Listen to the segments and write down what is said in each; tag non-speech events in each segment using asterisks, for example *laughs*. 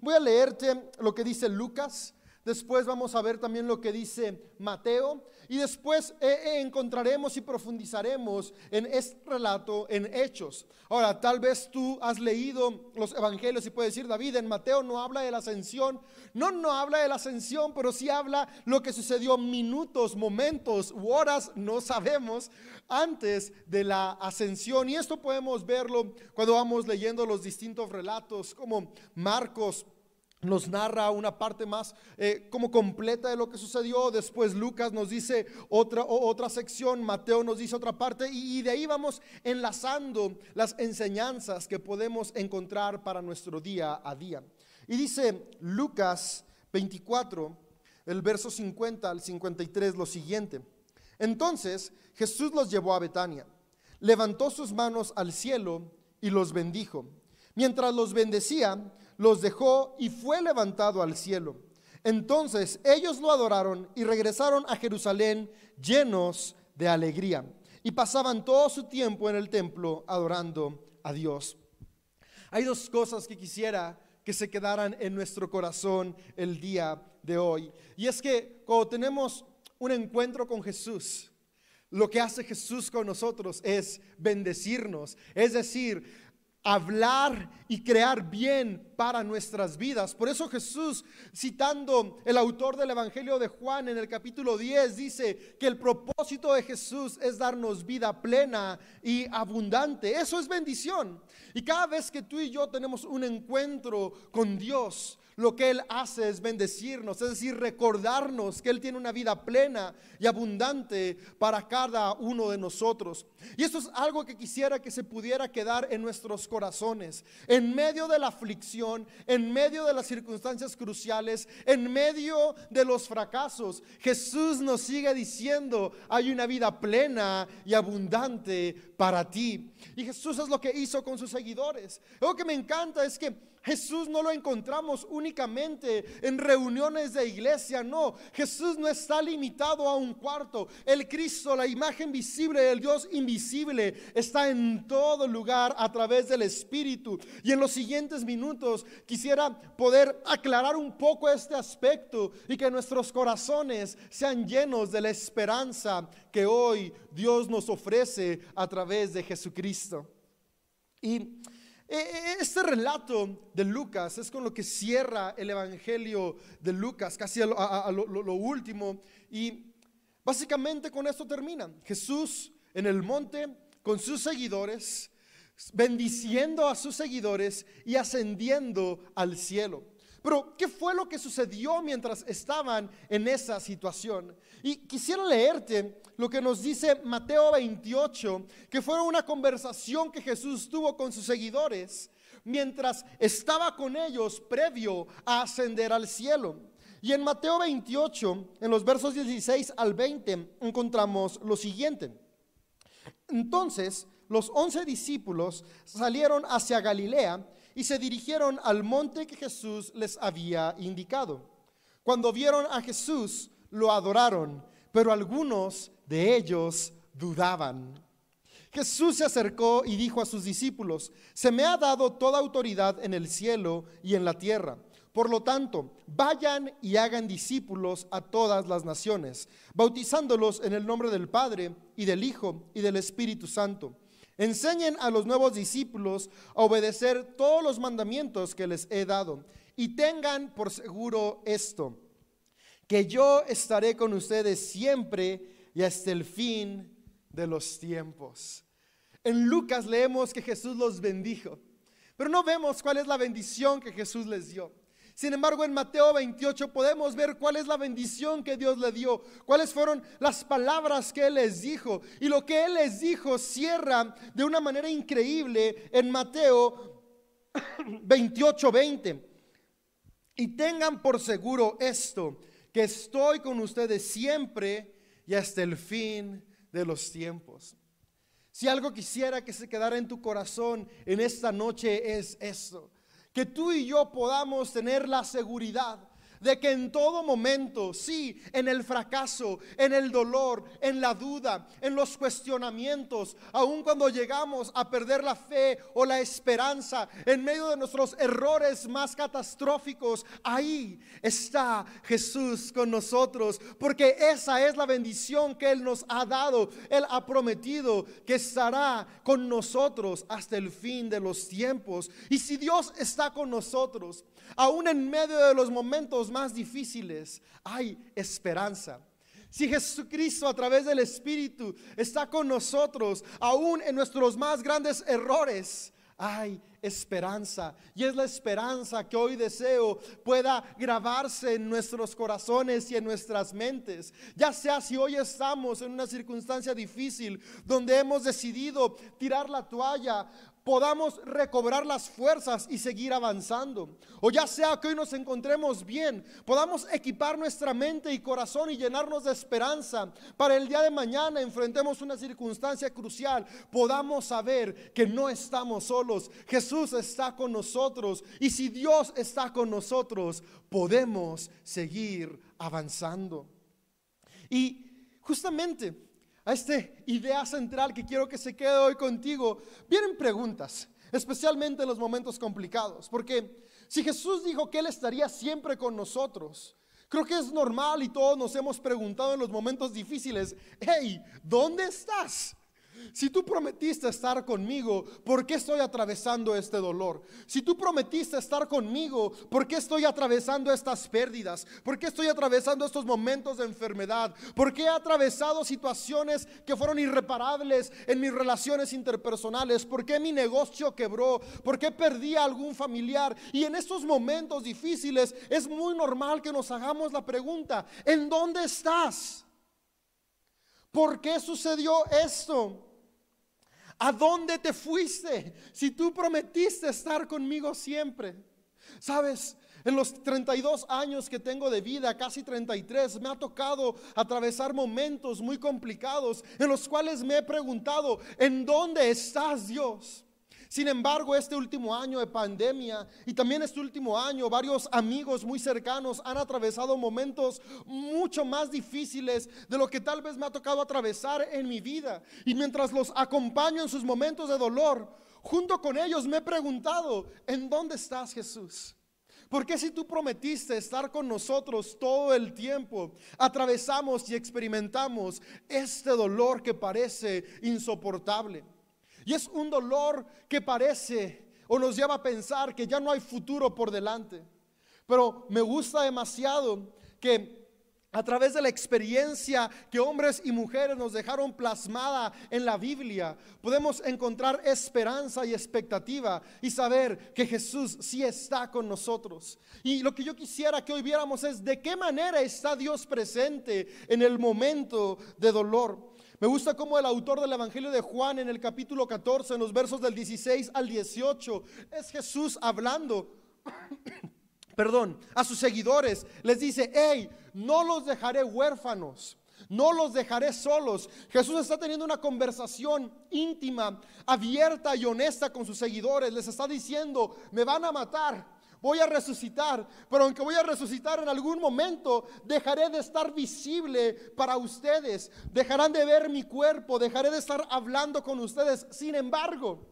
voy a leerte lo que dice Lucas, después vamos a ver también lo que dice Mateo y después eh, eh, encontraremos y profundizaremos en este relato en Hechos. Ahora, tal vez tú has leído los evangelios y puedes decir, David, en Mateo no habla de la ascensión. No, no habla de la ascensión, pero sí habla lo que sucedió minutos, momentos u horas, no sabemos, antes de la ascensión. Y esto podemos verlo cuando vamos leyendo los distintos relatos, como Marcos nos narra una parte más eh, como completa de lo que sucedió. Después Lucas nos dice otra, otra sección, Mateo nos dice otra parte y, de ahí vamos enlazando las enseñanzas que podemos encontrar para nuestro día a día. Y dice Lucas 24, el verso 50 al 53, lo siguiente. Entonces Jesús los llevó a Betania, levantó sus manos al cielo y los bendijo. Mientras los bendecía, los dejó y fue levantado al cielo. Entonces ellos lo adoraron y regresaron a Jerusalén llenos de alegría y pasaban todo su tiempo en el templo adorando a Dios. Hay dos cosas que quisiera que se quedaran en nuestro corazón el día de hoy. Y es que cuando tenemos un encuentro con Jesús, lo que hace Jesús con nosotros es bendecirnos. Es decir, hablar y crear bien para nuestras vidas. Por eso Jesús, citando el autor del Evangelio de Juan en el capítulo 10, dice que el propósito de Jesús es darnos vida plena y abundante. Eso es bendición. Y cada vez que tú y yo tenemos un encuentro con Dios, lo que Él hace es bendecirnos, es decir, recordarnos que Él tiene una vida plena y abundante para cada uno de nosotros. Y esto es algo que quisiera que se pudiera quedar en nuestros corazones, en medio de la aflicción, en medio de las circunstancias cruciales, en medio de los fracasos. Jesús nos sigue diciendo, hay una vida plena y abundante para ti. Y Jesús es lo que hizo con sus seguidores. Lo que me encanta es que Jesús no lo encontramos únicamente en reuniones de iglesia, no. Jesús no está limitado a un cuarto. El Cristo, la imagen visible del Dios invisible, está en todo lugar a través del Espíritu. Y en los siguientes minutos quisiera poder aclarar un poco este aspecto y que nuestros corazones sean llenos de la esperanza que hoy Dios nos ofrece a través de Jesucristo. Y este relato de Lucas es con lo que cierra el Evangelio de Lucas, casi a lo, último. Y básicamente con esto termina. Jesús en el monte con sus seguidores, bendiciendo a sus seguidores y ascendiendo al cielo. Pero, ¿qué fue lo que sucedió mientras estaban en esa situación? Y quisiera leerte lo que nos dice Mateo 28, que fue una conversación que Jesús tuvo con sus seguidores mientras estaba con ellos previo a ascender al cielo. Y en Mateo 28, en los versos 16 al 20, encontramos lo siguiente. Entonces, los once discípulos salieron hacia Galilea y se dirigieron al monte que Jesús les había indicado. Cuando vieron a Jesús, lo adoraron, pero algunos de ellos dudaban. Jesús se acercó y dijo a sus discípulos, se me ha dado toda autoridad en el cielo y en la tierra. Por lo tanto, vayan y hagan discípulos a todas las naciones, bautizándolos en el nombre del Padre y del Hijo y del Espíritu Santo Enseñen a los nuevos discípulos a obedecer todos los mandamientos que les he dado. Y tengan por seguro esto, que yo estaré con ustedes siempre y hasta el fin de los tiempos. En Lucas leemos que Jesús los bendijo, pero no vemos cuál es la bendición que Jesús les dio. Sin embargo, en Mateo 28 podemos ver cuál es la bendición que Dios le dio, cuáles fueron las palabras que Él les dijo. Y lo que Él les dijo cierra de una manera increíble en Mateo 28, 20. Y tengan por seguro esto, que estoy con ustedes siempre y hasta el fin de los tiempos. Si algo quisiera que se quedara en tu corazón en esta noche es esto que tú y yo podamos tener la seguridad de que en todo momento, sí, en el fracaso, en el dolor, en la duda, en los cuestionamientos, aun cuando llegamos a perder la fe o la esperanza, en medio de nuestros errores más catastróficos, ahí está Jesús con nosotros, porque esa es la bendición que Él nos ha dado. Él ha prometido que estará con nosotros hasta el fin de los tiempos. Y si Dios está con nosotros, aún en medio de los momentos más difíciles, hay esperanza. Si Jesucristo a través del Espíritu está con nosotros, aún en nuestros más grandes errores, hay esperanza. Y es la esperanza que hoy deseo pueda grabarse en nuestros corazones y en nuestras mentes. Ya sea si hoy estamos en una circunstancia difícil donde hemos decidido tirar la toalla podamos recobrar las fuerzas y seguir avanzando. O ya sea que hoy nos encontremos bien, podamos equipar nuestra mente y corazón y llenarnos de esperanza para el día de mañana enfrentemos una circunstancia crucial, podamos saber que no estamos solos. Jesús está con nosotros y si Dios está con nosotros, podemos seguir avanzando. Y justamente a esta idea central que quiero que se quede hoy contigo, vienen preguntas, especialmente en los momentos complicados, porque si Jesús dijo que Él estaría siempre con nosotros, creo que es normal y todos nos hemos preguntado en los momentos difíciles, hey, ¿dónde estás? Si tú prometiste estar conmigo, ¿por qué estoy atravesando este dolor? Si tú prometiste estar conmigo, ¿por qué estoy atravesando estas pérdidas? ¿Por qué estoy atravesando estos momentos de enfermedad? ¿Por qué he atravesado situaciones que fueron irreparables en mis relaciones interpersonales? ¿Por qué mi negocio quebró? ¿Por qué perdí a algún familiar? Y en estos momentos difíciles es muy normal que nos hagamos la pregunta, ¿en dónde estás? ¿Por qué sucedió esto? ¿A dónde te fuiste? Si tú prometiste estar conmigo siempre. Sabes, en los 32 años que tengo de vida, casi 33, me ha tocado atravesar momentos muy complicados en los cuales me he preguntado, ¿en dónde estás Dios? Sin embargo, este último año de pandemia y también este último año, varios amigos muy cercanos han atravesado momentos mucho más difíciles de lo que tal vez me ha tocado atravesar en mi vida. Y mientras los acompaño en sus momentos de dolor, junto con ellos me he preguntado, ¿en dónde estás Jesús? Porque si tú prometiste estar con nosotros todo el tiempo, atravesamos y experimentamos este dolor que parece insoportable? Y es un dolor que parece o nos lleva a pensar que ya no hay futuro por delante. Pero me gusta demasiado que a través de la experiencia que hombres y mujeres nos dejaron plasmada en la Biblia, podemos encontrar esperanza y expectativa y saber que Jesús sí está con nosotros. Y lo que yo quisiera que hoy viéramos es de qué manera está Dios presente en el momento de dolor. Me gusta cómo el autor del Evangelio de Juan en el capítulo 14, en los versos del 16 al 18, es Jesús hablando, *coughs* perdón, a sus seguidores. Les dice, hey, no los dejaré huérfanos. No los dejaré solos. Jesús está teniendo una conversación íntima, abierta y honesta con sus seguidores. Les está diciendo, me van a matar, voy a resucitar, pero aunque voy a resucitar en algún momento, dejaré de estar visible para ustedes, dejarán de ver mi cuerpo, dejaré de estar hablando con ustedes. Sin embargo,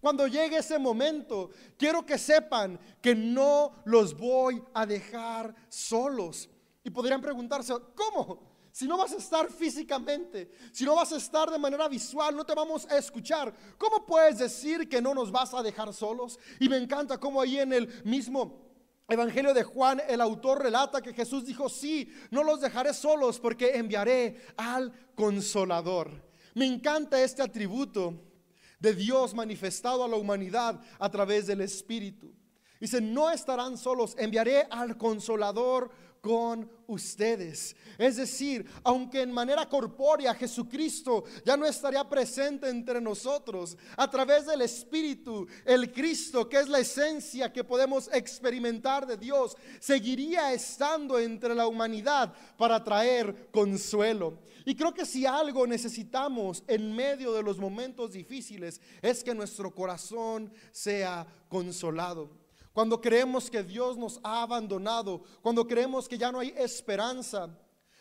cuando llegue ese momento, quiero que sepan que no los voy a dejar solos. Y podrían preguntarse, ¿cómo? Si no vas a estar físicamente, si no vas a estar de manera visual, no te vamos a escuchar, ¿cómo puedes decir que no nos vas a dejar solos? Y me encanta cómo ahí en el mismo Evangelio de Juan, el autor relata que Jesús dijo, sí, no los dejaré solos porque enviaré al consolador. Me encanta este atributo de Dios manifestado a la humanidad a través del Espíritu. Dice, no estarán solos, enviaré al consolador con ustedes. Es decir, aunque en manera corpórea Jesucristo ya no estaría presente entre nosotros, a través del Espíritu, el Cristo, que es la esencia que podemos experimentar de Dios, seguiría estando entre la humanidad para traer consuelo. Y creo que si algo necesitamos en medio de los momentos difíciles es que nuestro corazón sea consolado. Cuando creemos que Dios nos ha abandonado, cuando creemos que ya no hay esperanza,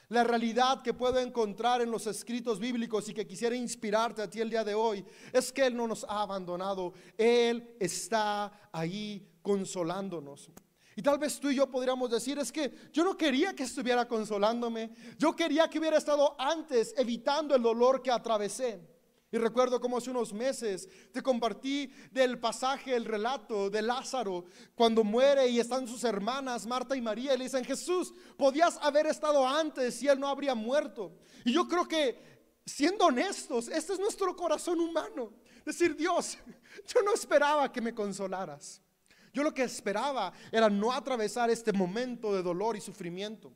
la realidad que puedo encontrar en los escritos bíblicos y que quisiera inspirarte a ti el día de hoy es que Él no nos ha abandonado. Él está ahí consolándonos. Y tal vez tú y yo podríamos decir, es que yo no quería que estuviera consolándome. Yo quería que hubiera estado antes evitando el dolor que atravesé. Y recuerdo como hace unos meses te compartí del pasaje, el relato de Lázaro, cuando muere y están sus hermanas, Marta y María, y le dicen, Jesús, podías haber estado antes y él no habría muerto. Y yo creo que, siendo honestos, este es nuestro corazón humano. Decir, Dios, yo no esperaba que me consolaras. Yo lo que esperaba era no atravesar este momento de dolor y sufrimiento.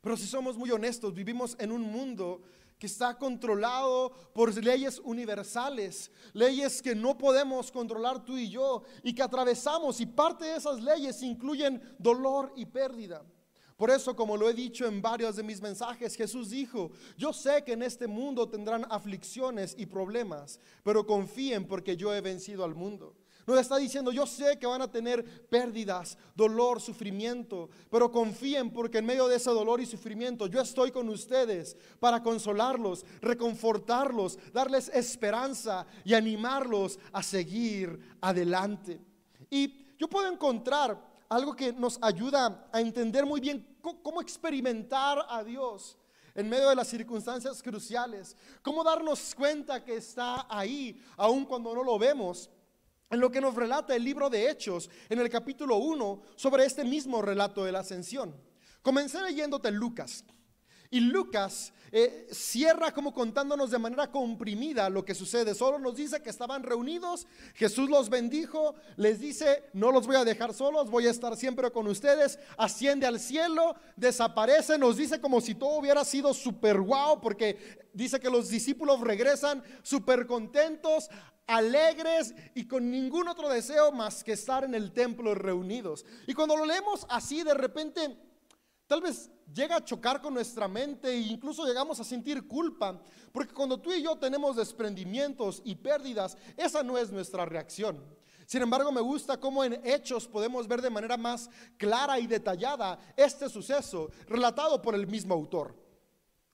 Pero si somos muy honestos, vivimos en un mundo que está controlado por leyes universales, leyes que no podemos controlar tú y yo y que atravesamos y parte de esas leyes incluyen dolor y pérdida. Por eso, como lo he dicho en varios de mis mensajes, Jesús dijo, yo sé que en este mundo tendrán aflicciones y problemas, pero confíen porque yo he vencido al mundo. Nos está diciendo, yo sé que van a tener pérdidas, dolor, sufrimiento, pero confíen porque en medio de ese dolor y sufrimiento yo estoy con ustedes para consolarlos, reconfortarlos, darles esperanza y animarlos a seguir adelante. Y yo puedo encontrar algo que nos ayuda a entender muy bien cómo experimentar a Dios en medio de las circunstancias cruciales, cómo darnos cuenta que está ahí, aun cuando no lo vemos en lo que nos relata el libro de Hechos en el capítulo 1 sobre este mismo relato de la ascensión. Comencé leyéndote Lucas. Y Lucas eh, cierra como contándonos de manera comprimida lo que sucede. Solo nos dice que estaban reunidos, Jesús los bendijo, les dice, no los voy a dejar solos, voy a estar siempre con ustedes, asciende al cielo, desaparece, nos dice como si todo hubiera sido súper guau, porque dice que los discípulos regresan súper contentos, alegres y con ningún otro deseo más que estar en el templo reunidos. Y cuando lo leemos así, de repente, tal vez llega a chocar con nuestra mente e incluso llegamos a sentir culpa, porque cuando tú y yo tenemos desprendimientos y pérdidas, esa no es nuestra reacción. Sin embargo, me gusta cómo en hechos podemos ver de manera más clara y detallada este suceso relatado por el mismo autor.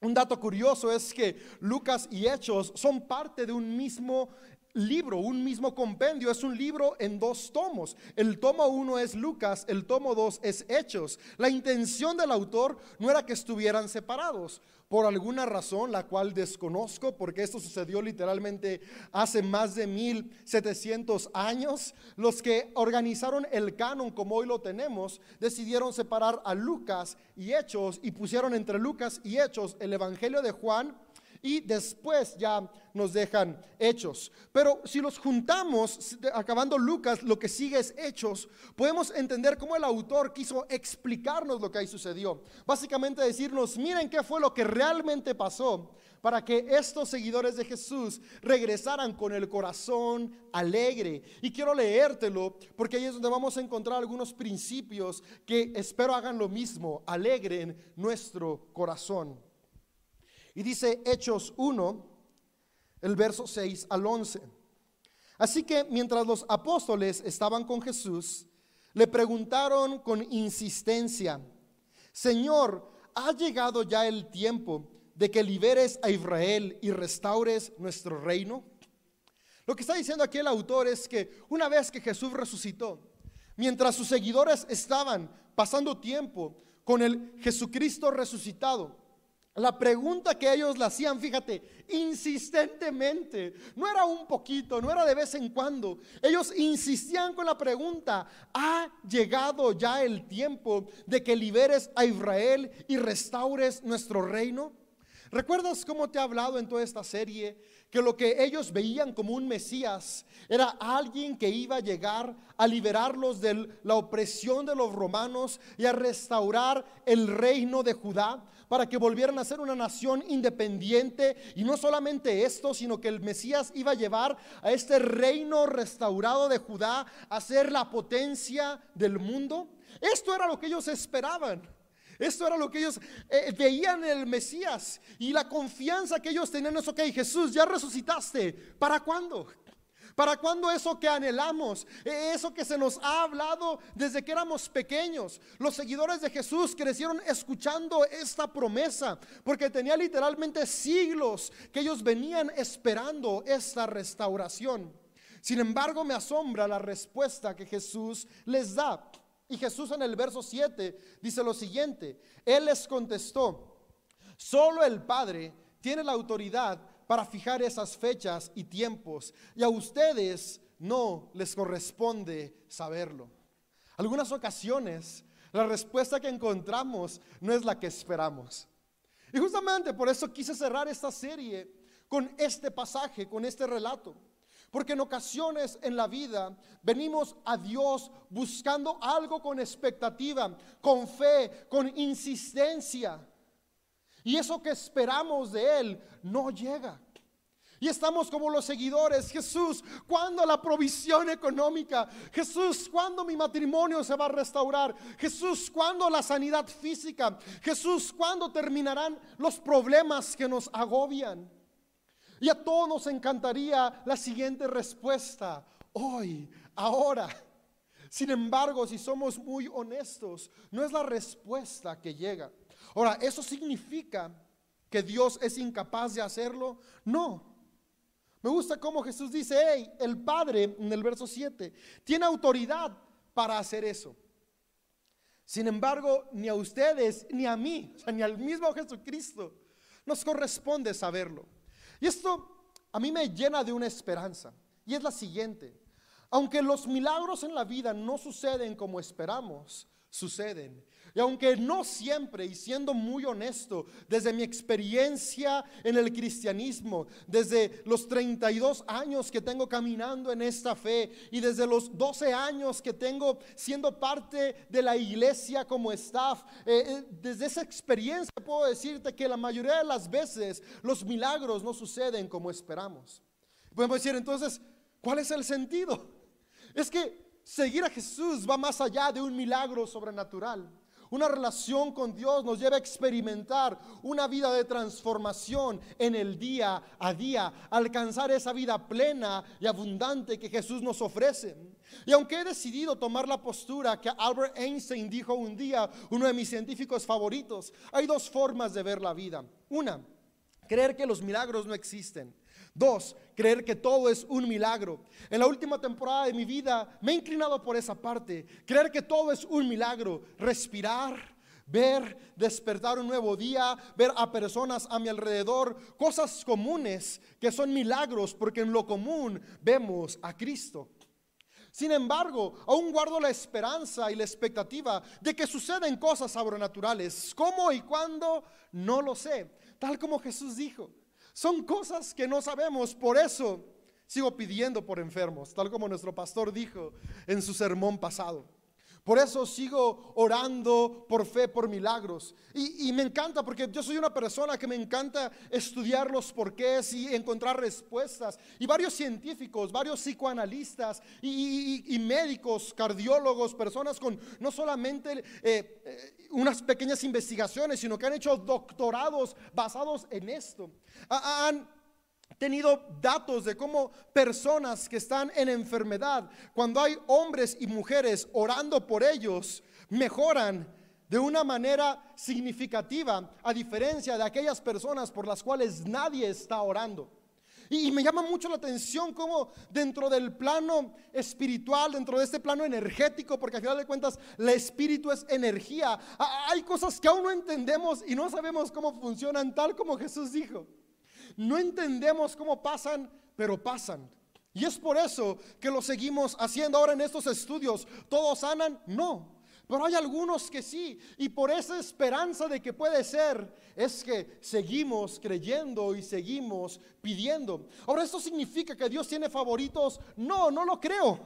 Un dato curioso es que Lucas y Hechos son parte de un mismo libro, un mismo compendio, es un libro en dos tomos. El tomo uno es Lucas, el tomo dos es Hechos. La intención del autor no era que estuvieran separados. Por alguna razón, la cual desconozco, porque esto sucedió literalmente hace más de 1700 años, los que organizaron el canon como hoy lo tenemos, decidieron separar a Lucas y Hechos y pusieron entre Lucas y Hechos el Evangelio de Juan y después ya nos dejan hechos. Pero si los juntamos, acabando Lucas, lo que sigue es hechos, podemos entender cómo el autor quiso explicarnos lo que ahí sucedió. Básicamente decirnos, miren qué fue lo que realmente pasó para que estos seguidores de Jesús regresaran con el corazón alegre. Y quiero leértelo porque ahí es donde vamos a encontrar algunos principios que espero hagan lo mismo, alegren nuestro corazón. Y dice Hechos 1, el verso 6 al 11. Así que mientras los apóstoles estaban con Jesús, le preguntaron con insistencia, Señor, ¿ha llegado ya el tiempo de que liberes a Israel y restaures nuestro reino? Lo que está diciendo aquí el autor es que una vez que Jesús resucitó, mientras sus seguidores estaban pasando tiempo con el Jesucristo resucitado, la pregunta que ellos le hacían, fíjate, insistentemente, no era un poquito, no era de vez en cuando. Ellos insistían con la pregunta, ¿ha llegado ya el tiempo de que liberes a Israel y restaures nuestro reino? ¿Recuerdas cómo te he hablado en toda esta serie que lo que ellos veían como un Mesías era alguien que iba a llegar a liberarlos de la opresión de los romanos y a restaurar el reino de Judá para que volvieran a ser una nación independiente. Y no solamente esto, sino que el Mesías iba a llevar a este reino restaurado de Judá a ser la potencia del mundo. Esto era lo que ellos esperaban. Esto era lo que ellos eh, veían en el Mesías y la confianza que ellos tenían es, ok, Jesús, ya resucitaste. ¿Para cuándo? ¿Para cuándo eso que anhelamos? E, eso que se nos ha hablado desde que éramos pequeños. Los seguidores de Jesús crecieron escuchando esta promesa porque tenía literalmente siglos que ellos venían esperando esta restauración. Sin embargo, me asombra la respuesta que Jesús les da. Y Jesús en el verso 7 dice lo siguiente. Él les contestó, solo el Padre tiene la autoridad para fijar esas fechas y tiempos. Y a ustedes no les corresponde saberlo. Algunas ocasiones la respuesta que encontramos no es la que esperamos. Y justamente por eso quise cerrar esta serie con este pasaje, con este relato. Porque en ocasiones en la vida venimos a Dios buscando algo con expectativa, con fe, con insistencia. Y eso que esperamos de Él no llega. Y estamos como los seguidores. Jesús, ¿cuándo la provisión económica? Jesús, ¿cuándo mi matrimonio se va a restaurar? Jesús, ¿cuándo la sanidad física? Jesús, ¿cuándo terminarán los problemas que nos agobian? Y a todos nos encantaría la siguiente respuesta. Hoy, ahora. Sin embargo, si somos muy honestos, no es la respuesta que llega. Ahora, ¿eso significa que Dios es incapaz de hacerlo? No. Me gusta cómo Jesús dice, hey, el Padre, en el verso 7, tiene autoridad para hacer eso. Sin embargo, ni a ustedes, ni a mí, ni al mismo Jesucristo, nos corresponde saberlo. Y esto a mí me llena de una esperanza. Y es la siguiente. Aunque los milagros en la vida no suceden como esperamos, suceden. Y aunque no siempre, y siendo muy honesto, desde mi experiencia en el cristianismo, desde los 32 años que tengo caminando en esta fe y desde los 12 años que tengo siendo parte de la iglesia como staff, eh, eh, desde esa experiencia puedo decirte que la mayoría de las veces los milagros no suceden como esperamos. Podemos decir entonces, ¿cuál es el sentido? Es que seguir a Jesús va más allá de un milagro sobrenatural. Una relación con Dios nos lleva a experimentar una vida de transformación en el día a día, alcanzar esa vida plena y abundante que Jesús nos ofrece. Y aunque he decidido tomar la postura que Albert Einstein dijo un día, uno de mis científicos favoritos, hay dos formas de ver la vida. Una, creer que los milagros no existen. Dos, creer que todo es un milagro. En la última temporada de mi vida me he inclinado por esa parte. Creer que todo es un milagro. Respirar, ver, despertar un nuevo día, ver a personas a mi alrededor, cosas comunes que son milagros porque en lo común vemos a Cristo. Sin embargo, aún guardo la esperanza y la expectativa de que suceden cosas sobrenaturales. ¿Cómo y cuándo? No lo sé. Tal como Jesús dijo. Son cosas que no sabemos, por eso sigo pidiendo por enfermos, tal como nuestro pastor dijo en su sermón pasado. Por eso sigo orando por fe, por milagros. Y, me encanta porque yo soy una persona que me encanta estudiar los porqués y encontrar respuestas. Y varios científicos, varios psicoanalistas y, médicos, cardiólogos, personas con no solamente eh, eh, unas pequeñas investigaciones, sino que han hecho doctorados basados en esto. Han tenido datos de cómo personas que están en enfermedad, cuando hay hombres y mujeres orando por ellos, mejoran de una manera significativa, a diferencia de aquellas personas por las cuales nadie está orando. Y, me llama mucho la atención cómo dentro del plano espiritual, dentro de este plano energético, porque al final de cuentas el espíritu es energía, hay cosas que aún no entendemos y no sabemos cómo funcionan tal como Jesús dijo. No entendemos cómo pasan, pero pasan. Y es por eso que lo seguimos haciendo ahora en estos estudios. ¿Todos sanan? No. Pero hay algunos que sí. Y por esa esperanza de que puede ser, es que seguimos creyendo y seguimos pidiendo. Ahora, ¿esto significa que Dios tiene favoritos? No, no lo creo.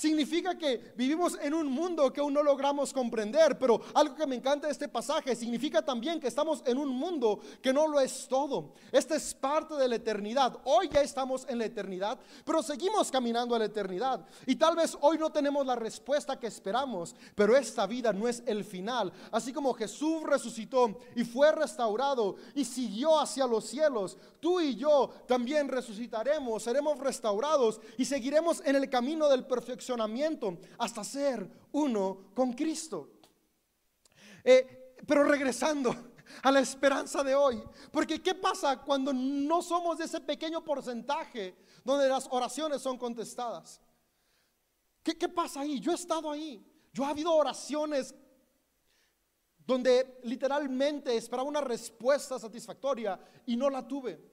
Significa que vivimos en un mundo que aún no logramos comprender, pero algo que me encanta de este pasaje significa también que estamos en un mundo que no lo es todo. Esta es parte de la eternidad. Hoy ya estamos en la eternidad, pero seguimos caminando a la eternidad. Y tal vez hoy no tenemos la respuesta que esperamos, pero esta vida no es el final. Así como Jesús resucitó y fue restaurado y siguió hacia los cielos, tú y yo también resucitaremos, seremos restaurados y seguiremos en el camino del perfeccionamiento hasta ser uno con Cristo. Eh, pero regresando *laughs* a la esperanza de hoy, porque ¿qué pasa cuando no somos de ese pequeño porcentaje donde las oraciones son contestadas? ¿Qué, qué pasa ahí? Yo he estado ahí. Yo ha habido oraciones donde literalmente esperaba una respuesta satisfactoria y no la tuve.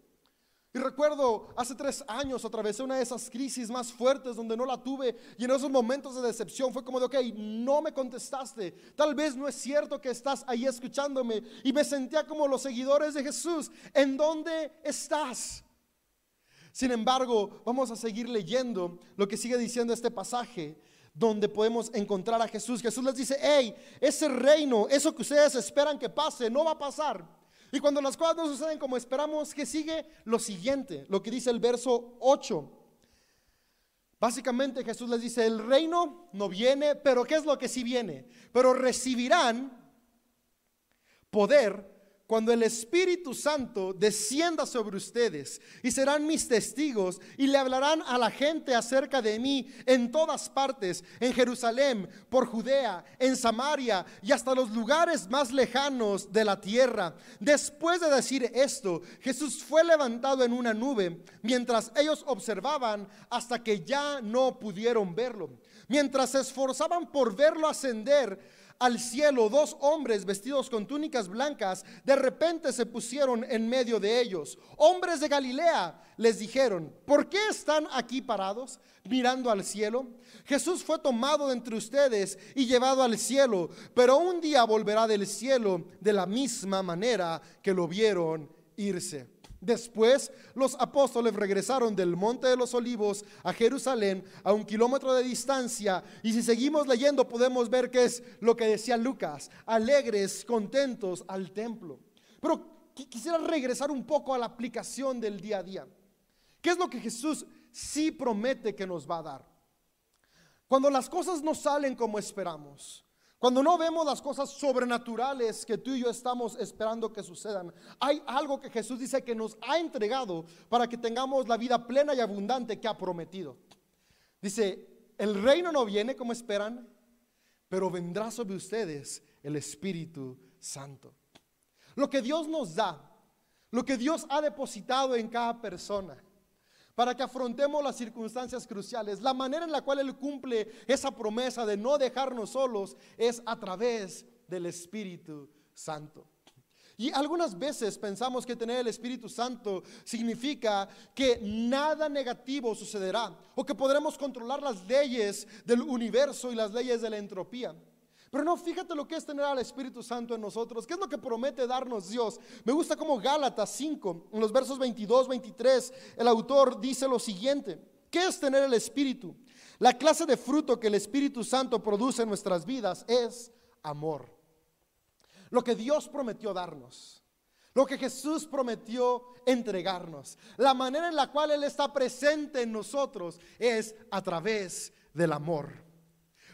Y recuerdo, hace tres años atravesé una de esas crisis más fuertes donde no la tuve y en esos momentos de decepción fue como de, ok, no me contestaste, tal vez no es cierto que estás ahí escuchándome y me sentía como los seguidores de Jesús, ¿en dónde estás? Sin embargo, vamos a seguir leyendo lo que sigue diciendo este pasaje donde podemos encontrar a Jesús. Jesús les dice, hey, ese reino, eso que ustedes esperan que pase, no va a pasar. Y cuando las cosas no suceden como esperamos, que sigue lo siguiente, lo que dice el verso 8. Básicamente Jesús les dice, el reino no viene, pero ¿qué es lo que sí viene? Pero recibirán poder cuando el Espíritu Santo descienda sobre ustedes y serán mis testigos y le hablarán a la gente acerca de mí en todas partes, en Jerusalén, por Judea, en Samaria y hasta los lugares más lejanos de la tierra. Después de decir esto, Jesús fue levantado en una nube mientras ellos observaban hasta que ya no pudieron verlo. Mientras se esforzaban por verlo ascender, al cielo dos hombres vestidos con túnicas blancas, de repente se pusieron en medio de ellos. Hombres de Galilea les dijeron, ¿por qué están aquí parados mirando al cielo? Jesús fue tomado entre ustedes y llevado al cielo, pero un día volverá del cielo de la misma manera que lo vieron irse. Después los apóstoles regresaron del Monte de los Olivos a Jerusalén a un kilómetro de distancia y si seguimos leyendo podemos ver que es lo que decía Lucas, alegres, contentos al templo. Pero quisiera regresar un poco a la aplicación del día a día. ¿Qué es lo que Jesús sí promete que nos va a dar? Cuando las cosas no salen como esperamos, cuando no vemos las cosas sobrenaturales que tú y yo estamos esperando que sucedan, hay algo que Jesús dice que nos ha entregado para que tengamos la vida plena y abundante que ha prometido. Dice, el reino no viene como esperan, pero vendrá sobre ustedes el Espíritu Santo. Lo que Dios nos da, lo que Dios ha depositado en cada persona, para que afrontemos las circunstancias cruciales. La manera en la cual Él cumple esa promesa de no dejarnos solos es a través del Espíritu Santo. Y algunas veces pensamos que tener el Espíritu Santo significa que nada negativo sucederá o que podremos controlar las leyes del universo y las leyes de la entropía. Pero no, fíjate lo que es tener al Espíritu Santo en nosotros. ¿Qué es lo que promete darnos Dios? Me gusta como Gálatas 5, en los versos 22, 23, el autor dice lo siguiente. ¿Qué es tener el Espíritu? La clase de fruto que el Espíritu Santo produce en nuestras vidas es amor. Lo que Dios prometió darnos. Lo que Jesús prometió entregarnos. La manera en la cual Él está presente en nosotros es a través del amor.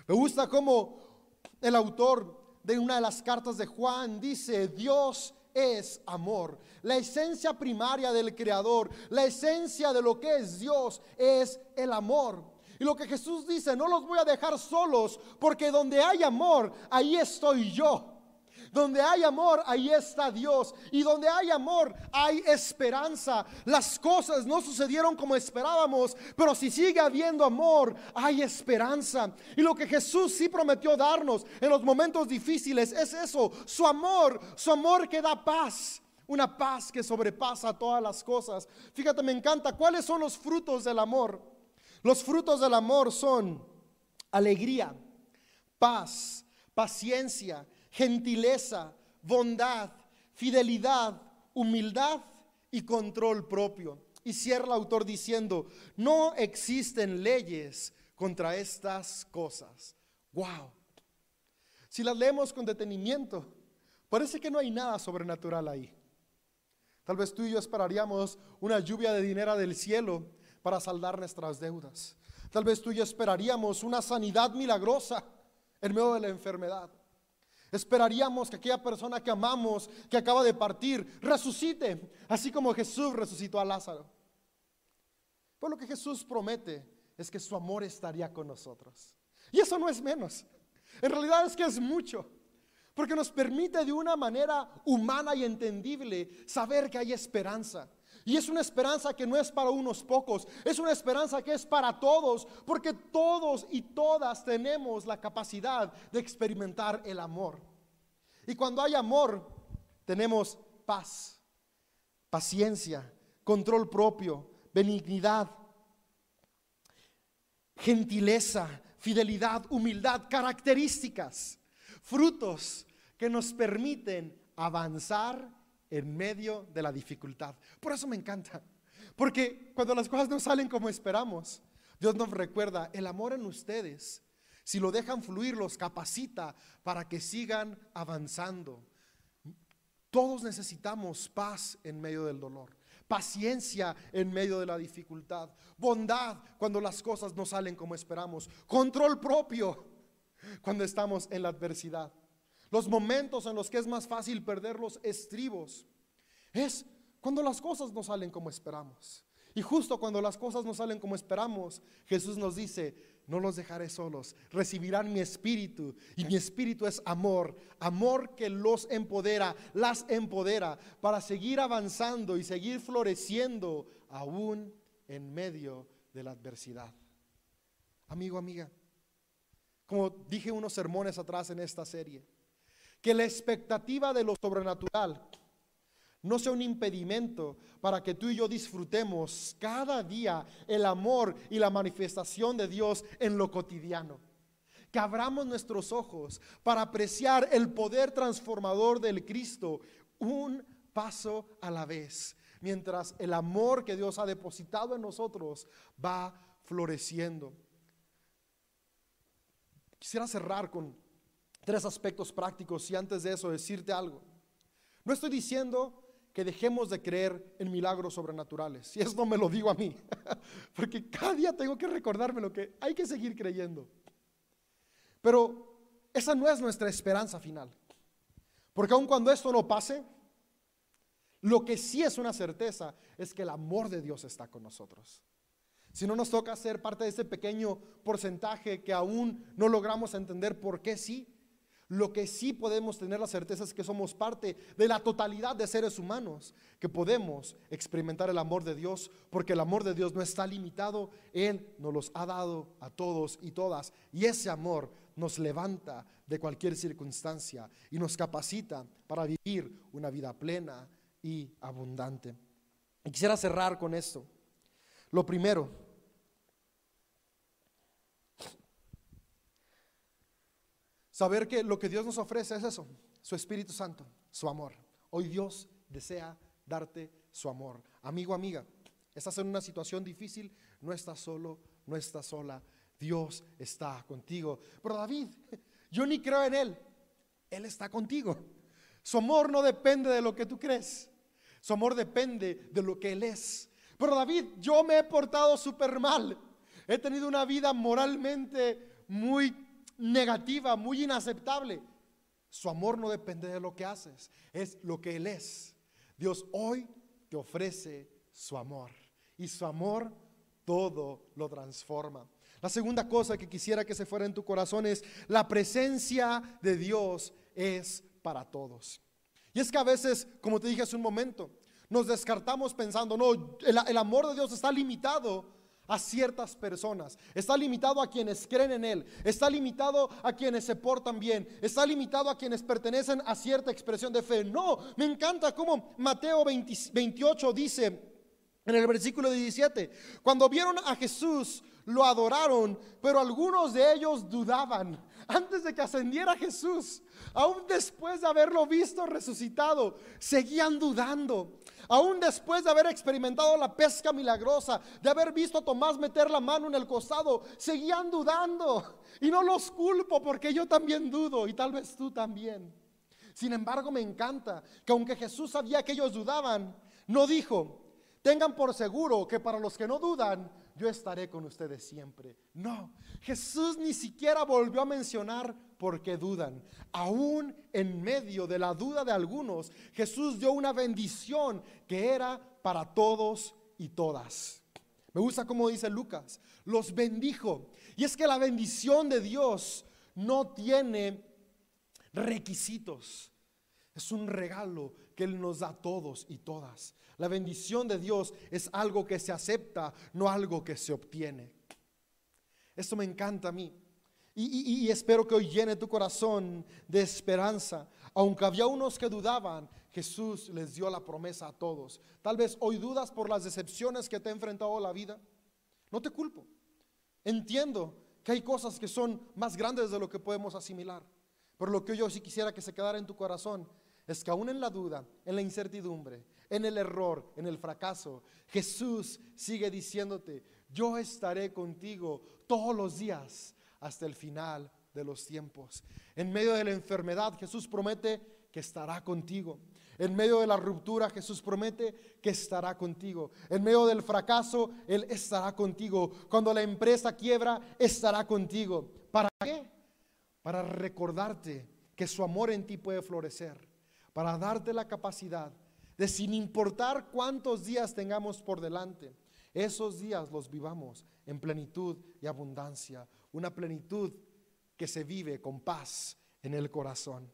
Me gusta cómo el autor de una de las cartas de Juan dice, Dios es amor. La esencia primaria del Creador, la esencia de lo que es Dios es el amor. Y lo que Jesús dice, no los voy a dejar solos, porque donde hay amor, ahí estoy yo. Donde hay amor, ahí está Dios. Y donde hay amor, hay esperanza. Las cosas no sucedieron como esperábamos, pero si sigue habiendo amor, hay esperanza. Y lo que Jesús sí prometió darnos en los momentos difíciles es eso, su amor, su amor que da paz. Una paz que sobrepasa todas las cosas. Fíjate, me encanta. ¿Cuáles son los frutos del amor? Los frutos del amor son alegría, paz, paciencia, gentileza, bondad, fidelidad, humildad y control propio. Y cierra el autor diciendo, no existen leyes contra estas cosas. ¡Wow! Si las leemos con detenimiento, parece que no hay nada sobrenatural ahí. Tal vez tú y yo esperaríamos una lluvia de dinero del cielo para saldar nuestras deudas. Tal vez tú y yo esperaríamos una sanidad milagrosa en medio de la enfermedad. Esperaríamos que aquella persona que amamos, que acaba de partir, resucite, así como Jesús resucitó a Lázaro. Pues lo que Jesús promete es que su amor estaría con nosotros. Y eso no es menos. En realidad es que es mucho. Porque nos permite de una manera humana y entendible saber que hay esperanza. Y es una esperanza que no es para unos pocos, es una esperanza que es para todos, porque todos y todas tenemos la capacidad de experimentar el amor. Y cuando hay amor, tenemos paz, paciencia, control propio, benignidad, gentileza, fidelidad, humildad, características, frutos que nos permiten avanzar en medio de la dificultad. Por eso me encanta. Porque cuando las cosas no salen como esperamos, Dios nos recuerda, el amor en ustedes, si lo dejan fluir, los capacita para que sigan avanzando. Todos necesitamos paz en medio del dolor, paciencia en medio de la dificultad, bondad cuando las cosas no salen como esperamos, control propio cuando estamos en la adversidad los momentos en los que es más fácil perder los estribos, es cuando las cosas no salen como esperamos. Y justo cuando las cosas no salen como esperamos, Jesús nos dice, no los dejaré solos, recibirán mi espíritu. Y mi espíritu es amor, amor que los empodera, las empodera para seguir avanzando y seguir floreciendo aún en medio de la adversidad. Amigo, amiga, como dije unos sermones atrás en esta serie, que la expectativa de lo sobrenatural no sea un impedimento para que tú y yo disfrutemos cada día el amor y la manifestación de Dios en lo cotidiano. Que abramos nuestros ojos para apreciar el poder transformador del Cristo un paso a la vez, mientras el amor que Dios ha depositado en nosotros va floreciendo. Quisiera cerrar con tres aspectos prácticos y antes de eso decirte algo. No estoy diciendo que dejemos de creer en milagros sobrenaturales. Y eso no me lo digo a mí, *laughs* porque cada día tengo que recordarme lo que hay que seguir creyendo. Pero esa no es nuestra esperanza final. Porque aun cuando esto no pase, lo que sí es una certeza es que el amor de Dios está con nosotros. Si no nos toca ser parte de ese pequeño porcentaje que aún no logramos entender por qué sí, lo que sí podemos tener la certeza es que somos parte de la totalidad de seres humanos, que podemos experimentar el amor de Dios, porque el amor de Dios no está limitado, Él nos los ha dado a todos y todas, y ese amor nos levanta de cualquier circunstancia y nos capacita para vivir una vida plena y abundante. Quisiera cerrar con esto. Lo primero, Saber que lo que Dios nos ofrece es eso, su Espíritu Santo, su amor. Hoy Dios desea darte su amor. Amigo, amiga, estás en una situación difícil, no estás solo, no estás sola. Dios está contigo. Pero David, *laughs* yo ni creo en Él. Él está contigo. Su amor no depende de lo que tú crees. Su amor depende de lo que Él es. Pero David, yo me he portado súper mal. He tenido una vida moralmente muy negativa, muy inaceptable. Su amor no depende de lo que haces, es lo que Él es. Dios hoy te ofrece su amor y su amor todo lo transforma. La segunda cosa que quisiera que se fuera en tu corazón es la presencia de Dios es para todos. Y es que a veces, como te dije hace un momento, nos descartamos pensando, no, el, el amor de Dios está limitado a ciertas personas, está limitado a quienes creen en Él, está limitado a quienes se portan bien, está limitado a quienes pertenecen a cierta expresión de fe. No, me encanta como Mateo 28 dice en el versículo 17, cuando vieron a Jesús, lo adoraron, pero algunos de ellos dudaban. antes de que ascendiera Jesús, aún después de haberlo visto resucitado, seguían dudando. Aún después de haber experimentado la pesca milagrosa, de haber visto a Tomás meter la mano en el costado, seguían dudando. Y no los culpo porque yo también dudo y tal vez tú también. Sin embargo, me encanta que aunque Jesús sabía que ellos dudaban, no dijo, tengan por seguro que para los que no dudan, yo estaré con ustedes siempre. No, Jesús ni siquiera volvió a mencionar por qué dudan. Aún en medio de la duda de algunos, Jesús dio una bendición que era para todos y todas. Me gusta como dice Lucas, los bendijo. Y es que la bendición de Dios no tiene requisitos. Es un regalo que Él nos da todos y todas. La bendición de Dios es algo que se acepta, no algo que se obtiene. Esto me encanta a mí. Y, espero que hoy llene tu corazón de esperanza. Aunque había unos que dudaban, Jesús les dio la promesa a todos. Tal vez hoy dudas por las decepciones que te ha enfrentado la vida. No te culpo. Entiendo que hay cosas que son más grandes de lo que podemos asimilar. Pero lo que yo sí quisiera que se quedara en tu corazón es que aún en la duda, en la incertidumbre, en el error, en el fracaso, Jesús sigue diciéndote, yo estaré contigo todos los días hasta el final de los tiempos. En medio de la enfermedad, Jesús promete que estará contigo. En medio de la ruptura, Jesús promete que estará contigo. En medio del fracaso, Él estará contigo. Cuando la empresa quiebra, estará contigo. ¿Para qué? Para recordarte que su amor en ti puede florecer para darte la capacidad de sin importar cuántos días tengamos por delante, esos días los vivamos en plenitud y abundancia, una plenitud que se vive con paz en el corazón.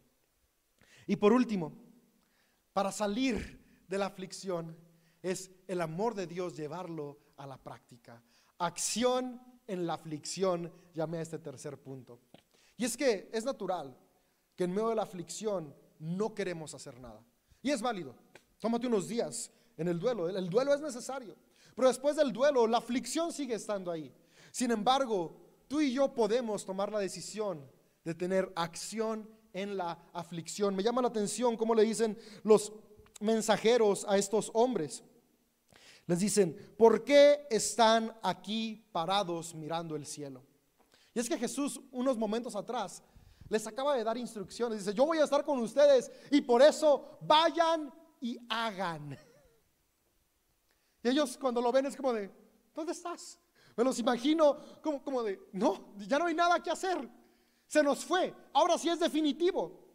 Y por último, para salir de la aflicción es el amor de Dios llevarlo a la práctica. Acción en la aflicción, llamé a este tercer punto. Y es que es natural que en medio de la aflicción no queremos hacer nada. Y es válido. Tómate unos días en el duelo. El, duelo es necesario. Pero después del duelo, la aflicción sigue estando ahí. Sin embargo, tú y yo podemos tomar la decisión de tener acción en la aflicción. Me llama la atención cómo le dicen los mensajeros a estos hombres. Les dicen, ¿por qué están aquí parados mirando el cielo? Y es que Jesús unos momentos atrás les acaba de dar instrucciones. Dice, yo voy a estar con ustedes y por eso vayan y hagan. Y ellos cuando lo ven es como de, ¿dónde estás? Me los imagino como, de, no, ya no hay nada que hacer. Se nos fue. Ahora sí es definitivo.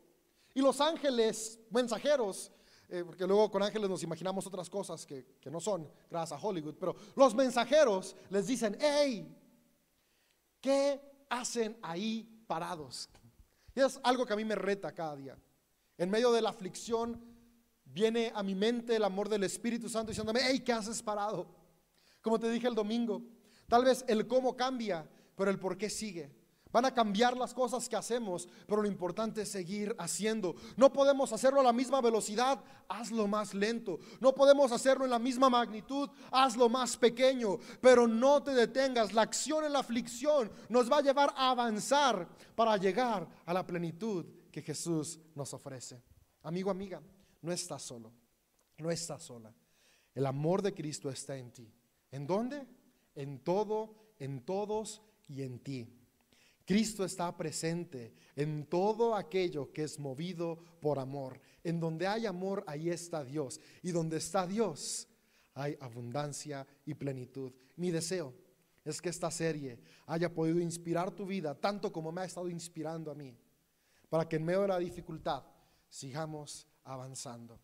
Y los ángeles mensajeros, eh, porque luego con ángeles nos imaginamos otras cosas que, que no son, gracias a Hollywood, pero los mensajeros les dicen, hey, ¿qué hacen ahí parados? Y es algo que a mí me reta cada día. En medio de la aflicción viene a mi mente el amor del Espíritu Santo diciéndome, hey, ¿qué haces parado? Como te dije el domingo, tal vez el cómo cambia, pero el por qué sigue. Van a cambiar las cosas que hacemos, pero lo importante es seguir haciendo. No podemos hacerlo a la misma velocidad, hazlo más lento. No podemos hacerlo en la misma magnitud, hazlo más pequeño. Pero no te detengas. La acción en la aflicción nos va a llevar a avanzar para llegar a la plenitud que Jesús nos ofrece. Amigo, amiga, no estás solo. No estás sola. El amor de Cristo está en ti. ¿En dónde? En todo, en todos y en ti. Cristo está presente en todo aquello que es movido por amor. En donde hay amor, ahí está Dios. Y donde está Dios, hay abundancia y plenitud. Mi deseo es que esta serie haya podido inspirar tu vida tanto como me ha estado inspirando a mí, para que en medio de la dificultad sigamos avanzando.